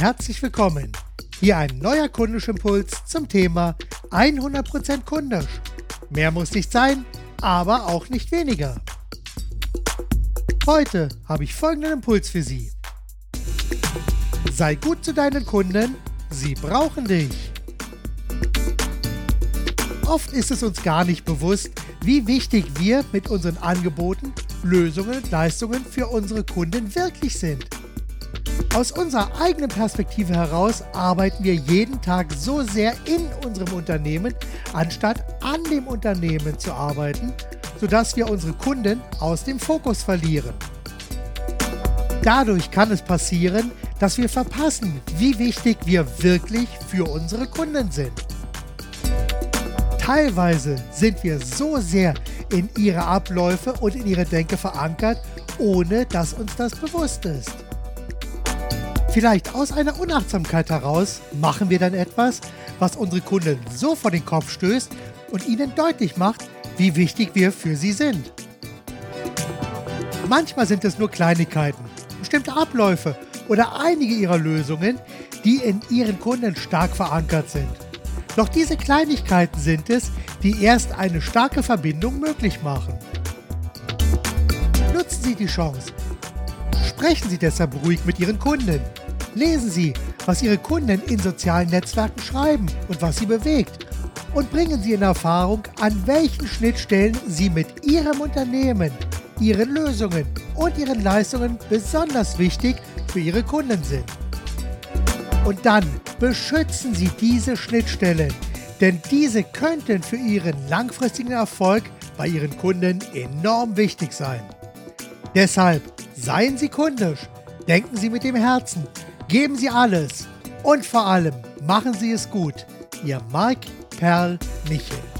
herzlich willkommen. Hier ein neuer Kundischimpuls zum Thema 100% kundisch. Mehr muss nicht sein, aber auch nicht weniger. Heute habe ich folgenden Impuls für Sie. Sei gut zu deinen Kunden, sie brauchen dich. Oft ist es uns gar nicht bewusst, wie wichtig wir mit unseren Angeboten, Lösungen Leistungen für unsere Kunden wirklich sind. Aus unserer eigenen Perspektive heraus arbeiten wir jeden Tag so sehr in unserem Unternehmen, anstatt an dem Unternehmen zu arbeiten, sodass wir unsere Kunden aus dem Fokus verlieren. Dadurch kann es passieren, dass wir verpassen, wie wichtig wir wirklich für unsere Kunden sind. Teilweise sind wir so sehr in ihre Abläufe und in ihre Denke verankert, ohne dass uns das bewusst ist. Vielleicht aus einer Unachtsamkeit heraus machen wir dann etwas, was unsere Kunden so vor den Kopf stößt und ihnen deutlich macht, wie wichtig wir für sie sind. Manchmal sind es nur Kleinigkeiten, bestimmte Abläufe oder einige ihrer Lösungen, die in ihren Kunden stark verankert sind. Doch diese Kleinigkeiten sind es, die erst eine starke Verbindung möglich machen. Nutzen Sie die Chance. Sprechen Sie deshalb ruhig mit Ihren Kunden. Lesen Sie, was Ihre Kunden in sozialen Netzwerken schreiben und was sie bewegt. Und bringen Sie in Erfahrung, an welchen Schnittstellen Sie mit Ihrem Unternehmen, Ihren Lösungen und Ihren Leistungen besonders wichtig für Ihre Kunden sind. Und dann beschützen Sie diese Schnittstellen, denn diese könnten für Ihren langfristigen Erfolg bei Ihren Kunden enorm wichtig sein. Deshalb seien Sie kundisch, denken Sie mit dem Herzen, geben Sie alles und vor allem machen Sie es gut. Ihr Marc Perl Michel.